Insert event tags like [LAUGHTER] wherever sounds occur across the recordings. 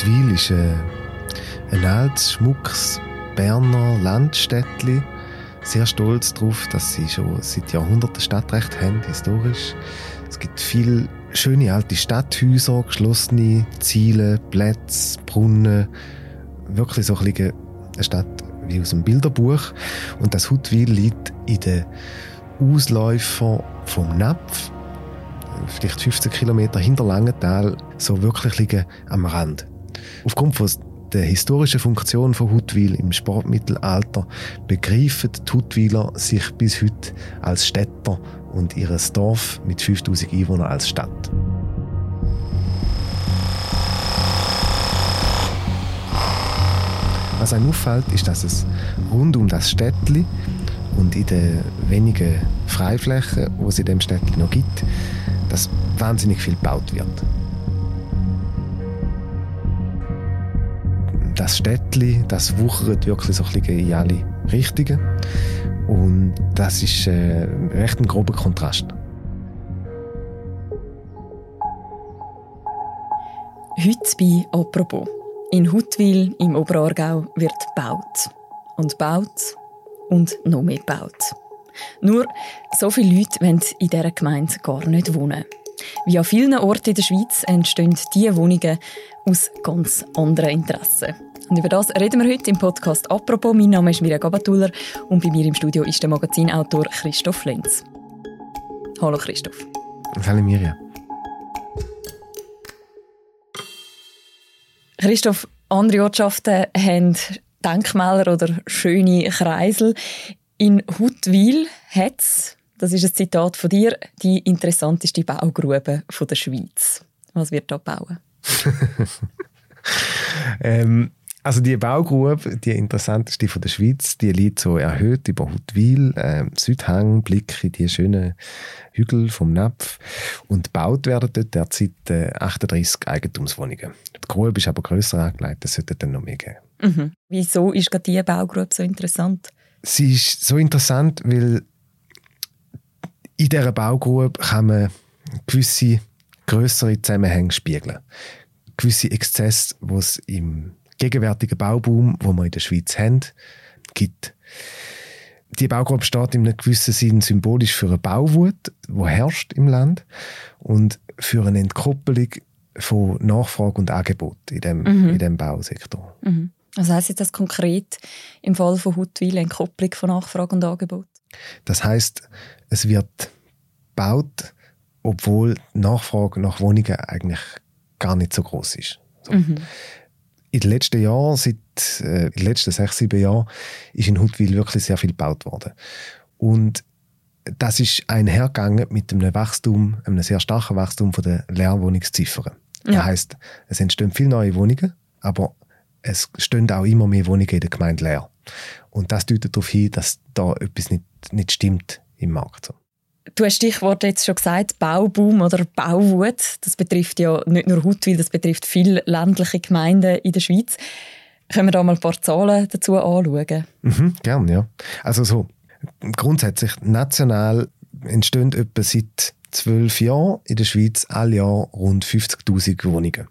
Huttwil ist äh, ein altes, schmuckes Berner Landstädtli. Sehr stolz darauf, dass sie schon seit Jahrhunderten Stadtrecht haben, historisch. Es gibt viele schöne alte Stadthäuser, geschlossene Ziele, Plätze, Brunnen. Wirklich so ein bisschen eine Stadt wie aus einem Bilderbuch. Und das Huttwil liegt in den Ausläufer vom Napf, vielleicht 15 Kilometer hinter Langenthal, so wirklich liegen am Rand. Aufgrund von der historischen Funktion von Huttwil im Sportmittelalter begreifen die Huttwiler sich bis heute als Städter und ihr Dorf mit 5000 Einwohnern als Stadt. Was einem auffällt, ist, dass es rund um das Städtli und in den wenigen Freiflächen, die es in dem Städtli noch gibt, dass wahnsinnig viel gebaut wird. Das Städtli, das wuchert wirklich so ein bisschen in alle Richtungen. Und das ist äh, recht ein grober Kontrast. Heute bei «Apropos». In Huttwil im Oberaargau wird gebaut. Und gebaut und noch mehr gebaut. Nur, so viele Leute wollen in dieser Gemeinde gar nicht wohnen. Wie an vielen Orten in der Schweiz entstehen diese Wohnungen aus ganz anderen Interessen. Und über das reden wir heute im Podcast «Apropos». Mein Name ist Mirja Gabatuller und bei mir im Studio ist der Magazinautor Christoph Lenz. Hallo Christoph. Hallo Mirja. Christoph, andere Ortschaften haben Denkmäler oder schöne Kreisel. In Huttwil hat es, das ist ein Zitat von dir, die interessanteste Baugrube der Schweiz. Was wird da bauen? [LAUGHS] ähm, also die Baugrube, die interessanteste von der Schweiz, die liegt so erhöht über Huttwil, äh, Südhang, Blick in die schönen Hügel vom Napf und gebaut werden dort derzeit äh, 38 Eigentumswohnungen. Die Grube ist aber grösser angelegt, es sollte dann noch mehr geben. Mhm. Wieso ist gerade diese Baugrube so interessant? Sie ist so interessant, weil in dieser Baugrube kann man gewisse größere Zusammenhänge spiegeln. Gewisse Exzesse, die es im gegenwärtigen Bauboom, wo wir in der Schweiz haben, gibt. Die Baugruppe steht in einem gewissen Sinn symbolisch für eine Bauwut, die herrscht im Land und für eine Entkoppelung von Nachfrage und Angebot in dem, mhm. in dem Bausektor. Mhm. Was heisst das konkret im Fall von Huttwil, Entkopplung von Nachfrage und Angebot? Das heißt, es wird gebaut, obwohl die Nachfrage nach Wohnungen eigentlich gar nicht so groß ist. So. Mhm in den letzten Jahren, seit äh, in den letzten sechs, sieben Jahren, ist in Huttwil wirklich sehr viel gebaut worden. Und das ist einhergegangen mit einem Wachstum, einem sehr starken Wachstum von der Leerwohnungsziffern. Ja. Das heisst, es entstehen viele neue Wohnungen, aber es stehen auch immer mehr Wohnungen in der Gemeinde leer. Und das deutet darauf hin, dass da etwas nicht, nicht stimmt im Markt. Du hast Stichwort jetzt schon gesagt, Bauboom oder Bauwut. Das betrifft ja nicht nur Huttwil, das betrifft viele ländliche Gemeinden in der Schweiz. Können wir da mal ein paar Zahlen dazu anschauen? Mhm, gerne, ja. Also so, grundsätzlich national entstehen etwa seit zwölf Jahren in der Schweiz alle Jahr rund 50'000 Wohnungen.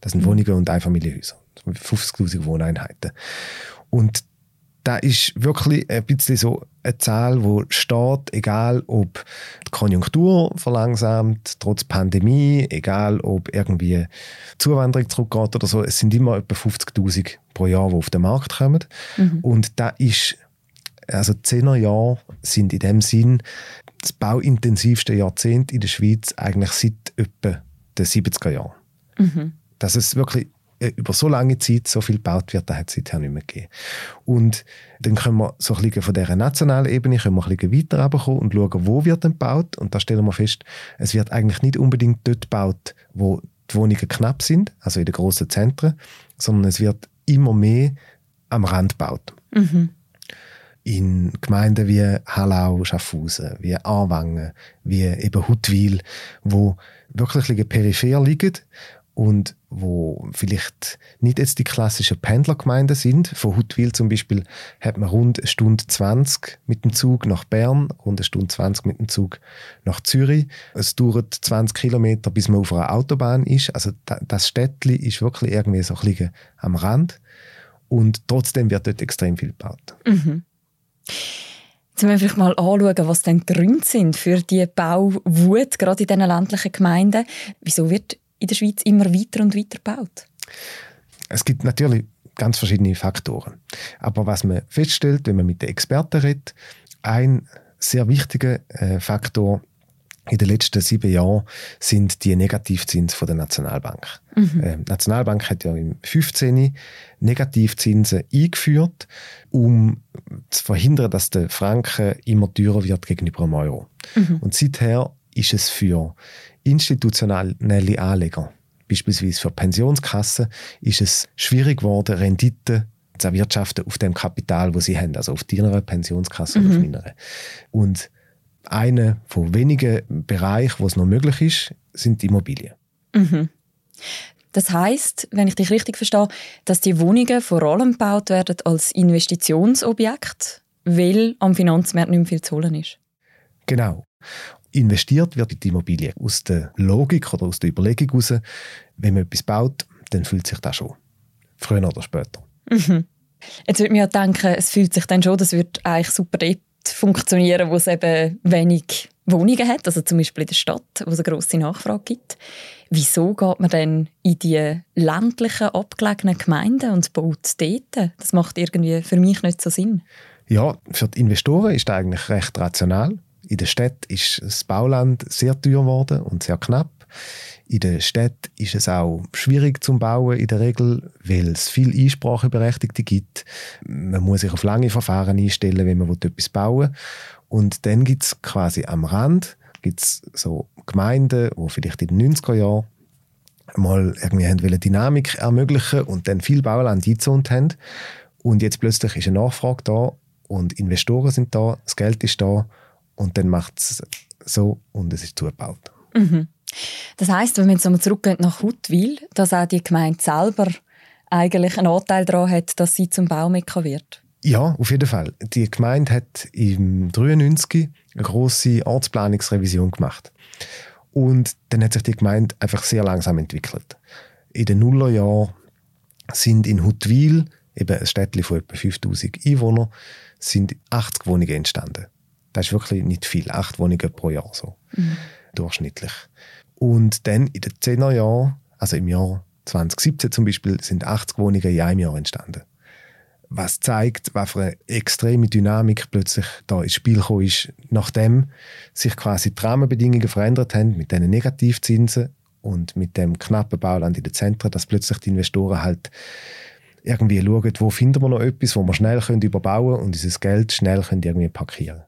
Das sind mhm. Wohnungen und Einfamilienhäuser. 50'000 Wohneinheiten. Und da ist wirklich ein bisschen so eine Zahl, die steht, egal ob die Konjunktur verlangsamt, trotz Pandemie, egal ob irgendwie Zuwanderung zurückgeht oder so. Es sind immer etwa 50.000 pro Jahr, die auf den Markt kommen. Mhm. Und da ist, also die 10er Jahre sind in dem Sinn das bauintensivste Jahrzehnt in der Schweiz eigentlich seit etwa den 70er Jahren. Mhm. Dass es wirklich über so lange Zeit so viel gebaut wird, das hat es seither nicht mehr gegeben. Und dann können wir so ein bisschen von dieser nationalen Ebene können wir ein bisschen weiter runterkommen und schauen, wo wird denn gebaut. Und da stellen wir fest, es wird eigentlich nicht unbedingt dort gebaut, wo die Wohnungen knapp sind, also in den grossen Zentren, sondern es wird immer mehr am Rand gebaut. Mhm. In Gemeinden wie Hallau, Schaffhausen, wie Aarwangen, wie eben Huttwil, wo wirklich ein peripher liegen und wo vielleicht nicht jetzt die klassischen Pendlergemeinden sind. Von Huttwil zum Beispiel hat man rund eine Stunde 20 mit dem Zug nach Bern, rund eine Stunde 20 mit dem Zug nach Zürich. Es dauert 20 Kilometer, bis man auf einer Autobahn ist. Also das Städtli ist wirklich irgendwie so ein bisschen am Rand und trotzdem wird dort extrem viel gebaut. Mhm. Jetzt müssen wir vielleicht mal anschauen, was denn die Gründe sind für die Bauwut, gerade in diesen ländlichen Gemeinden. Wieso wird in der Schweiz immer weiter und weiter gebaut? Es gibt natürlich ganz verschiedene Faktoren. Aber was man feststellt, wenn man mit den Experten redet, ein sehr wichtiger äh, Faktor in den letzten sieben Jahren sind die Negativzinsen von der Nationalbank. Mhm. Ähm, die Nationalbank hat ja im 15. Negativzinsen eingeführt, um zu verhindern, dass der Franken immer teurer wird gegenüber dem Euro. Mhm. Und seither ist es für institutionelle Anleger, beispielsweise für Pensionskassen, ist es schwierig geworden, Renditen zu erwirtschaften auf dem Kapital, wo sie haben, also auf ihrer Pensionskasse mhm. oder auf meiner. Und einer von wenigen Bereichen, wo es noch möglich ist, sind die Immobilien. Mhm. Das heißt, wenn ich dich richtig verstehe, dass die Wohnungen vor allem gebaut werden als Investitionsobjekt, weil am Finanzmarkt nicht mehr viel zu holen ist. Genau. Investiert wird in die Immobilie aus der Logik oder aus der Überlegung heraus, wenn man etwas baut, dann fühlt sich das schon. Früher oder später. Mhm. Jetzt würde man ja denken, es fühlt sich dann schon, das wird eigentlich super dort funktionieren, wo es eben wenig Wohnungen hat, also zum Beispiel in der Stadt, wo es eine grosse Nachfrage gibt. Wieso geht man dann in die ländlichen, abgelegenen Gemeinden und baut dort? Das macht irgendwie für mich nicht so Sinn. Ja, für die Investoren ist das eigentlich recht rational. In der Stadt ist das Bauland sehr teuer geworden und sehr knapp. In der Stadt ist es auch schwierig zum Bauen in der Regel, weil es viele Einspracheberechtigte gibt. Man muss sich auf lange Verfahren einstellen, wenn man etwas bauen will. Und dann gibt es quasi am Rand gibt's so Gemeinden, die vielleicht in den 90er Jahren mal irgendwie haben Dynamik ermöglichen und dann viel Bauland eingezont haben. Und jetzt plötzlich ist eine Nachfrage da und Investoren sind da, das Geld ist da und dann macht es so und es ist zugebaut. Mhm. Das heißt, wenn wir jetzt nochmal zurückgehen nach Huttwil, dass auch die Gemeinde selber eigentlich einen Anteil daran hat, dass sie zum Baumekka wird? Ja, auf jeden Fall. Die Gemeinde hat im 93 eine große Ortsplanungsrevision gemacht. Und dann hat sich die Gemeinde einfach sehr langsam entwickelt. In den Nullerjahren sind in Huttwil, eben ein Städtchen von etwa 5000 Einwohnern, sind 80 Wohnungen entstanden. Das ist wirklich nicht viel. Acht Wohnungen pro Jahr so. Mhm. Durchschnittlich. Und dann in den 10er Jahren, also im Jahr 2017 zum Beispiel, sind 80 Wohnungen in einem Jahr entstanden. Was zeigt, was für eine extreme Dynamik plötzlich da ins Spiel gekommen ist, nachdem sich quasi die Rahmenbedingungen verändert haben mit diesen Negativzinsen und mit dem knappen Bauland in den Zentren, dass plötzlich die Investoren halt irgendwie schauen, wo finden wir noch etwas, wo wir schnell können überbauen und dieses Geld schnell können irgendwie parkieren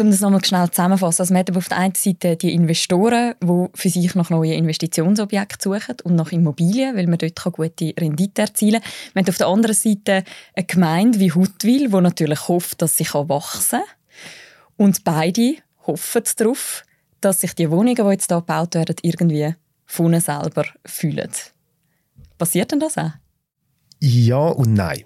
um das nochmal schnell zusammenzufassen, also man hat auf der einen Seite die Investoren, die für sich nach neuen Investitionsobjekten suchen und nach Immobilien, weil man dort gute Rendite erzielen kann. Man hat auf der anderen Seite eine Gemeinde wie Huttwil, die natürlich hofft, dass sie wachsen kann. Und beide hoffen darauf, dass sich die Wohnungen, die jetzt hier gebaut werden, irgendwie von selber fühlen. Passiert denn das auch? Ja und nein.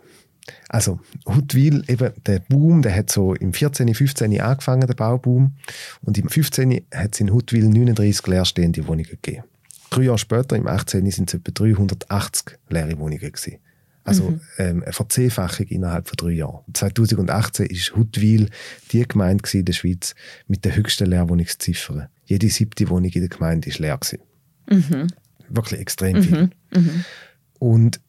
Also Huttwil, eben der Boom, der hat so im 14., 15. angefangen, der Bauboom. Und im 15. hat es in Huttwil 39 leerstehende Wohnungen gegeben. Drei Jahre später, im 18. sind es etwa 380 leere Wohnungen gewesen. Also mhm. ähm, eine Verzehnfachung innerhalb von drei Jahren. 2018 ist Huttwil die Gemeinde in der Schweiz mit der höchsten Leerwohnungsziffer. Jede siebte Wohnung in der Gemeinde war leer. Mhm. Wirklich extrem viel. Mhm. mhm. Und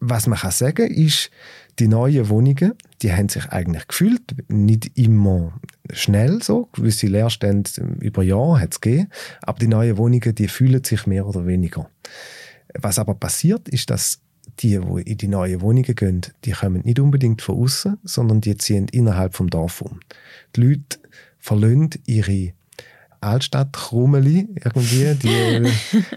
was man kann sagen ist, die neuen Wohnungen, die haben sich eigentlich gefühlt, nicht immer schnell so, gewisse Leerstände über Jahre hat es gegeben, aber die neuen Wohnungen, die fühlen sich mehr oder weniger. Was aber passiert, ist, dass die, die in die neuen Wohnungen gehen, die kommen nicht unbedingt von außen, sondern die ziehen innerhalb vom Dorf um. Die Leute verlassen ihre Altstadt Krummeli, irgendwie, die,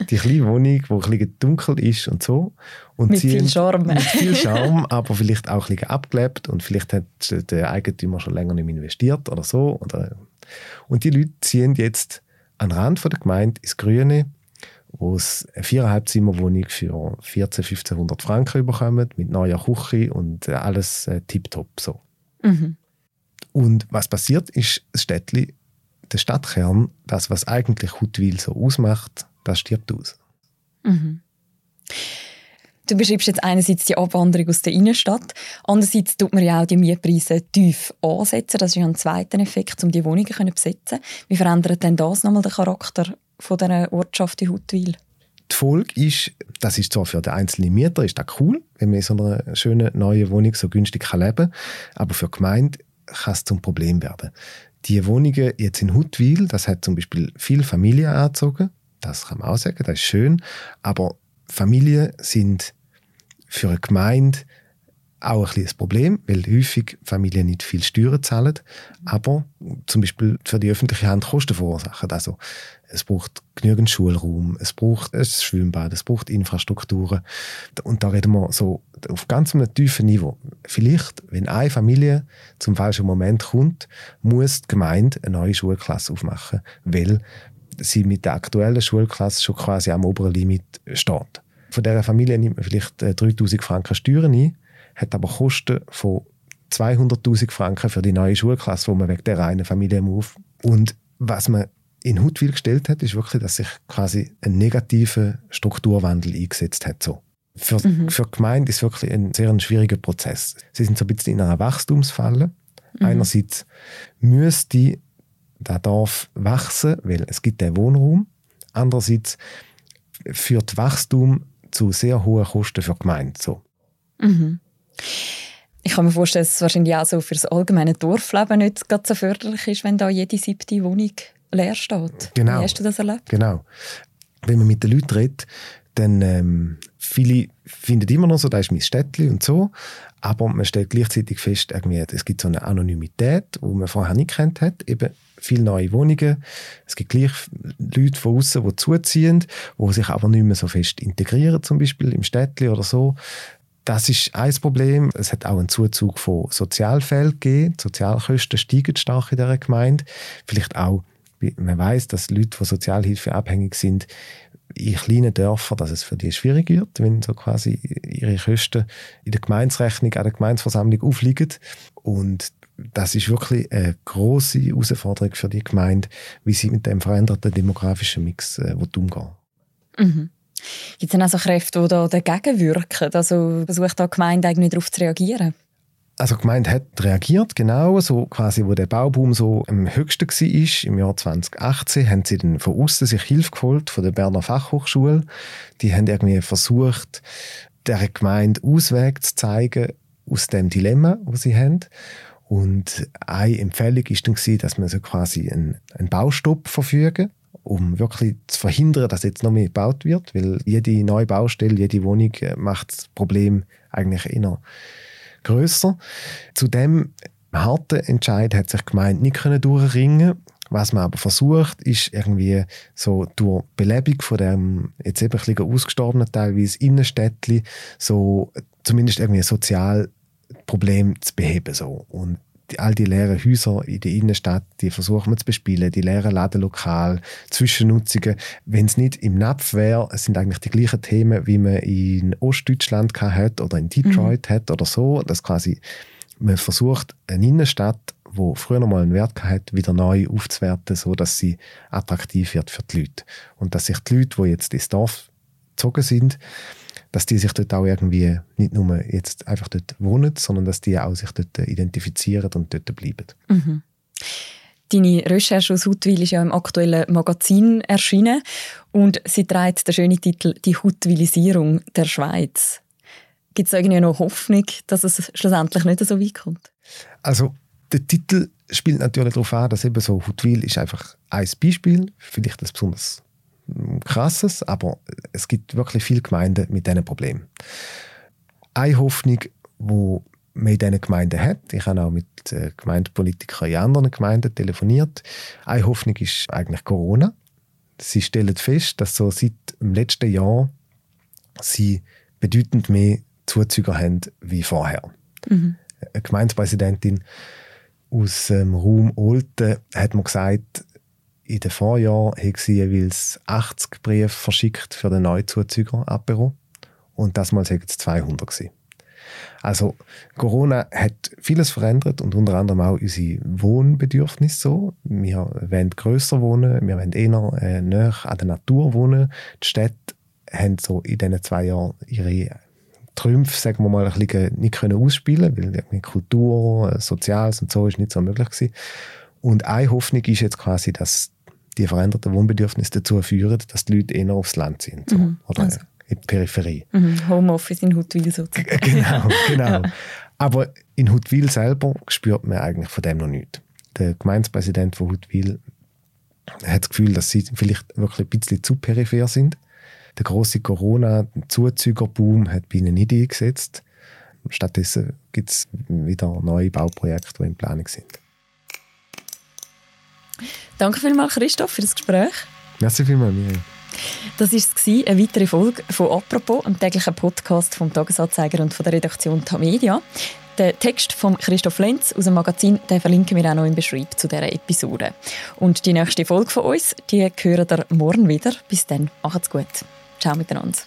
[LAUGHS] die kleine Wohnung, die ein bisschen dunkel ist und so. Und mit viel Charme. Mit viel [LAUGHS] Charme, aber vielleicht auch ein bisschen abgelebt und vielleicht hat der Eigentümer schon länger nicht mehr investiert oder so. Oder und die Leute ziehen jetzt an den Rand der Gemeinde ins Grüne, wo es eine viereinhalb Zimmerwohnung für 14, 1500 Franken bekommen, mit neuer Küche und äh, alles äh, tiptop so. Mhm. Und was passiert ist, das Städtli, der Stadtkern, das, was eigentlich Huttwil so ausmacht, das stirbt aus. Mhm. Du beschreibst jetzt einerseits die Abwanderung aus der Innenstadt, andererseits tut man ja auch die Mietpreise tief ansetzen. Das ist ja ein zweiter Effekt, um die Wohnungen zu besetzen. Wie verändert denn das nochmal den Charakter von dieser Ortschaft in Huttwil? Die Folge ist, das ist zwar für den einzelnen Mieter ist das cool, wenn man in so einer schönen neuen Wohnung so günstig leben kann, aber für die Gemeinde kann es zum Problem werden. Die Wohnungen jetzt in Huttwil, das hat zum Beispiel viele Familien angezogen, das kann man auch sagen, das ist schön, aber Familien sind für eine Gemeinde auch ein, ein Problem, weil häufig Familien nicht viel Steuern zahlen, aber zum Beispiel für die öffentliche Hand Kosten verursachen. Also es braucht genügend Schulraum, es braucht ein Schwimmbad, es braucht Infrastrukturen. Und da reden wir so auf ganz einem tiefen Niveau. Vielleicht, wenn eine Familie zum falschen Moment kommt, muss die Gemeinde eine neue Schulklasse aufmachen, weil sie mit der aktuellen Schulklasse schon quasi am oberen Limit steht. Von dieser Familie nimmt man vielleicht 3000 äh, Franken Steuern ein, hat aber Kosten von 200.000 Franken für die neue Schulklasse, die man wegen der einen Familie auf. Und was man in Hutwil gestellt hat, ist wirklich, dass sich quasi ein negativer Strukturwandel eingesetzt hat. So. Für, mhm. für die Gemeinde ist es wirklich ein sehr ein schwieriger Prozess. Sie sind so ein bisschen in einer Wachstumsfalle. Mhm. Einerseits müsste der Dorf wachsen, weil es gibt den Wohnraum. Andererseits führt Wachstum zu sehr hohen Kosten für die Gemeinde. So. Mhm. Ich kann mir vorstellen, dass es wahrscheinlich auch so für das allgemeine Dorfleben nicht ganz so förderlich ist, wenn da jede siebte Wohnung leer steht. Genau. Wie hast du das erlebt? Genau. Wenn man mit den Leuten redet, dann ähm, viele finden immer noch so, das ist mein Städtchen und so, aber man stellt gleichzeitig fest, irgendwie, es gibt so eine Anonymität, die man vorher nicht kennt hat, eben viele neue Wohnungen, es gibt gleich Leute von außen, die zuziehen, die sich aber nicht mehr so fest integrieren, zum Beispiel im Städtchen oder so. Das ist ein Problem. Es hat auch einen Zuzug von Sozialfällen gegeben. Die Sozialkosten steigen stark in dieser Gemeinde. Vielleicht auch man weiß, dass Leute, die Sozialhilfe abhängig sind, in kleinen Dörfern, dass es für die schwierig wird, wenn so quasi ihre Kosten in der Gemeinsrechnung an der Gemeinsversammlung aufliegen. Und das ist wirklich eine große Herausforderung für die Gemeinde, wie sie mit dem veränderten demografischen Mix äh, umgehen mhm. Gibt es denn also Kräfte, die da dagegen wirken? Also versucht da die Gemeinde eigentlich darauf zu reagieren? Also die Gemeinde hat reagiert, genau, so quasi, wo der Bauboom so am höchsten war, im Jahr 2018, haben sie dann von außen sich Hilfe geholt, von der Berner Fachhochschule. Die haben irgendwie versucht, der Gemeinde Ausweg zu zeigen aus dem Dilemma, das sie haben. Und eine Empfehlung war dann, dass man so quasi einen, einen Baustopp verfügen um wirklich zu verhindern, dass jetzt noch mehr gebaut wird, weil jede neue Baustelle, jede Wohnung äh, macht das Problem eigentlich eher grösser. Zu dem harten Entscheid hat sich die Gemeinde nicht können durchringen was man aber versucht, ist irgendwie so durch Belebung von dem jetzt eben ein bisschen ausgestorbenen teilweise Innenstädtli so zumindest irgendwie ein Sozialproblem zu beheben so und die, all die leeren Häuser in der Innenstadt, die versuchen wir zu bespielen, die leeren Ladenlokale, Zwischennutzungen. Wenn es nicht im Napf wäre, es sind eigentlich die gleichen Themen, wie man in Ostdeutschland hat oder in Detroit mhm. hat oder so, dass quasi man versucht, eine Innenstadt, wo früher noch mal einen Wert hat, wieder neu aufzuwerten, so dass sie attraktiv wird für die Leute und dass sich die Leute, die jetzt ins Dorf gezogen sind, dass die sich dort auch irgendwie nicht nur jetzt einfach dort wohnen, sondern dass die auch sich dort identifizieren und dort bleiben. Mhm. Deine Recherche aus Huttwil ist ja im aktuellen Magazin erschienen und sie trägt den schönen Titel «Die Huttwilisierung der Schweiz». Gibt es irgendwie noch Hoffnung, dass es schlussendlich nicht so weit kommt? Also der Titel spielt natürlich darauf an, dass eben so Huttwil ist einfach ein Beispiel, vielleicht ein besonders krasses, aber es gibt wirklich viele Gemeinden mit diesen Problemen. Eine Hoffnung, die man in diesen Gemeinden hat, ich habe auch mit äh, Gemeindepolitikern in anderen Gemeinden telefoniert, eine Hoffnung ist eigentlich Corona. Sie stellen fest, dass so seit dem letzten Jahr sie bedeutend mehr Zuzüger haben wie vorher. Mhm. Eine Gemeindepräsidentin aus dem Raum Olten hat mir gesagt, in den Vorjahren hat sie jeweils 80 Briefe verschickt für den Neuzuzüger Apero und das Mal sind es 200 gewesen. Also Corona hat vieles verändert und unter anderem auch unsere Wohnbedürfnisse so. Wir wollen grösser wohnen, wir wollen eher äh, näher an der Natur wohnen. Die Städte haben so in diesen zwei Jahren ihre Trümpfe, sagen wir mal, ein bisschen nicht können ausspielen weil Kultur, äh, Soziales und so ist nicht so möglich gewesen. Und eine Hoffnung ist jetzt quasi, dass die veränderten Wohnbedürfnisse dazu führen, dass die Leute eher aufs Land sind. So. Mhm. Oder also. in die Peripherie. Mhm. Homeoffice in Huttwil sozusagen. Genau, [LAUGHS] genau. Ja. Aber in Huttwil selber spürt man eigentlich von dem noch nichts. Der Gemeindepräsident von Huttwil hat das Gefühl, dass sie vielleicht wirklich ein bisschen zu peripher sind. Der große Corona-Zuzügerboom hat bei ihnen nicht eingesetzt. Stattdessen gibt es wieder neue Bauprojekte, die in Planung sind. Danke vielmals, Christoph, für das Gespräch. Merci vielmals, Miriam. Das war eine weitere Folge von «Apropos», einem täglichen Podcast vom «Tagesanzeiger» und von der Redaktion Tamedia. Den Text von Christoph Lenz aus dem Magazin den verlinken wir auch noch im Beschreib zu dieser Episode. Und die nächste Folge von uns, die hören ihr morgen wieder. Bis dann, macht's gut. Ciao miteinander.